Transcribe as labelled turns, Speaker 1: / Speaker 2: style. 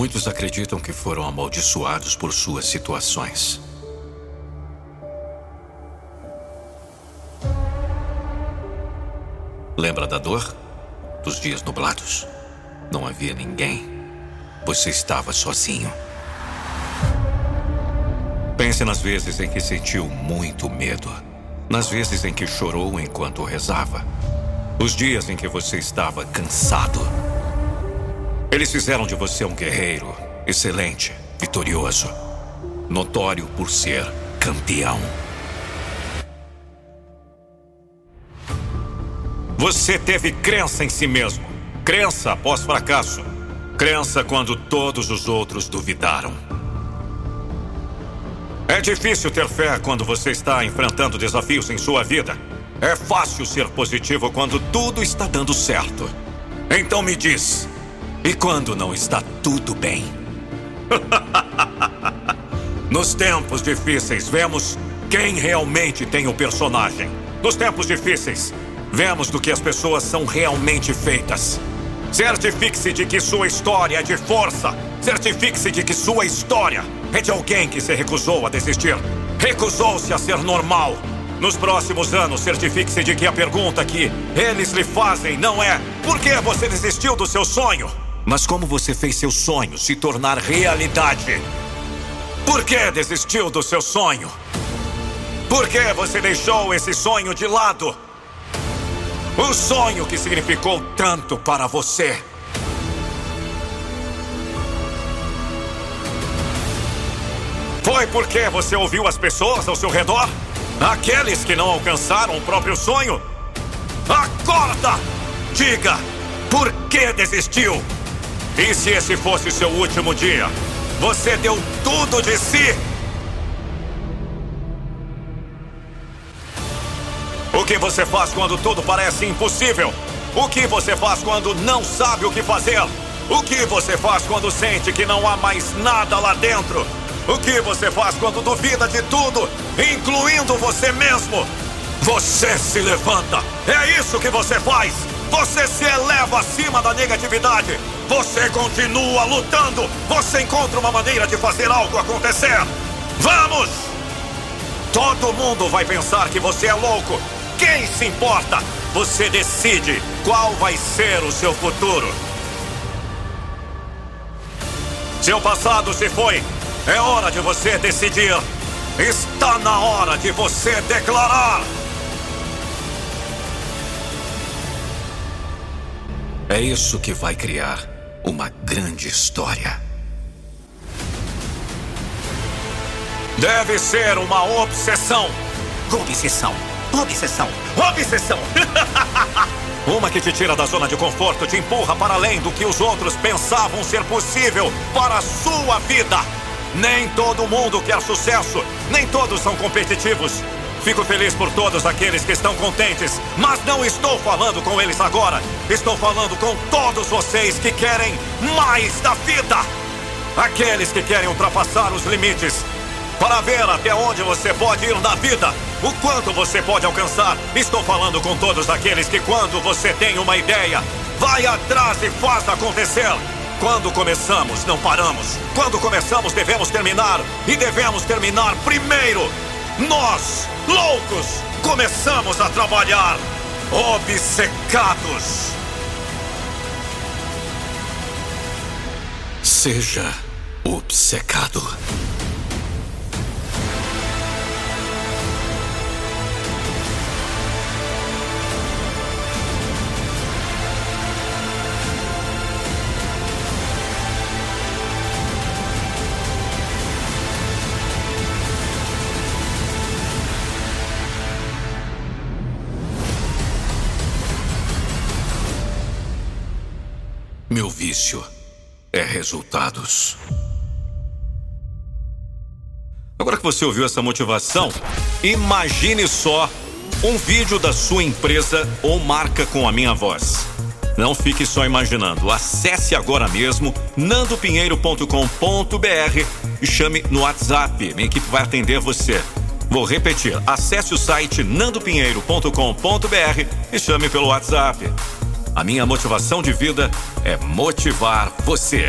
Speaker 1: Muitos acreditam que foram amaldiçoados por suas situações. Lembra da dor? Dos dias nublados? Não havia ninguém. Você estava sozinho. Pense nas vezes em que sentiu muito medo. Nas vezes em que chorou enquanto rezava. Os dias em que você estava cansado. Eles fizeram de você um guerreiro, excelente, vitorioso, notório por ser campeão. Você teve crença em si mesmo. Crença após fracasso. Crença quando todos os outros duvidaram. É difícil ter fé quando você está enfrentando desafios em sua vida. É fácil ser positivo quando tudo está dando certo. Então me diz, e quando não está tudo bem? Nos tempos difíceis, vemos quem realmente tem o personagem. Nos tempos difíceis, Vemos do que as pessoas são realmente feitas. Certifique-se de que sua história é de força. Certifique-se de que sua história é de alguém que se recusou a desistir. Recusou-se a ser normal. Nos próximos anos, certifique-se de que a pergunta que eles lhe fazem não é por que você desistiu do seu sonho, mas como você fez seu sonho se tornar realidade. Por que desistiu do seu sonho? Por que você deixou esse sonho de lado? O sonho que significou tanto para você. Foi porque você ouviu as pessoas ao seu redor? Aqueles que não alcançaram o próprio sonho? Acorda! Diga, por que desistiu? E se esse fosse seu último dia? Você deu tudo de si O que você faz quando tudo parece impossível? O que você faz quando não sabe o que fazer? O que você faz quando sente que não há mais nada lá dentro? O que você faz quando duvida de tudo, incluindo você mesmo? Você se levanta. É isso que você faz. Você se eleva acima da negatividade. Você continua lutando. Você encontra uma maneira de fazer algo acontecer. Vamos! Todo mundo vai pensar que você é louco, quem se importa? Você decide qual vai ser o seu futuro. Seu passado se foi. É hora de você decidir. Está na hora de você declarar. É isso que vai criar uma grande história. Deve ser uma obsessão. Obsessão. Obsessão. Obsessão. Uma que te tira da zona de conforto, te empurra para além do que os outros pensavam ser possível para a sua vida. Nem todo mundo quer sucesso, nem todos são competitivos. Fico feliz por todos aqueles que estão contentes, mas não estou falando com eles agora. Estou falando com todos vocês que querem mais da vida. Aqueles que querem ultrapassar os limites para ver até onde você pode ir na vida o quanto você pode alcançar. Estou falando com todos aqueles que, quando você tem uma ideia, vai atrás e faz acontecer. Quando começamos, não paramos. Quando começamos, devemos terminar. E devemos terminar primeiro. Nós, loucos, começamos a trabalhar obcecados. Seja obcecado. Meu vício é resultados. Agora que você ouviu essa motivação, imagine só um vídeo da sua empresa ou marca com a minha voz. Não fique só imaginando. Acesse agora mesmo nandopinheiro.com.br e chame no WhatsApp. Minha equipe vai atender você. Vou repetir. Acesse o site nandopinheiro.com.br e chame pelo WhatsApp. A minha motivação de vida é motivar você.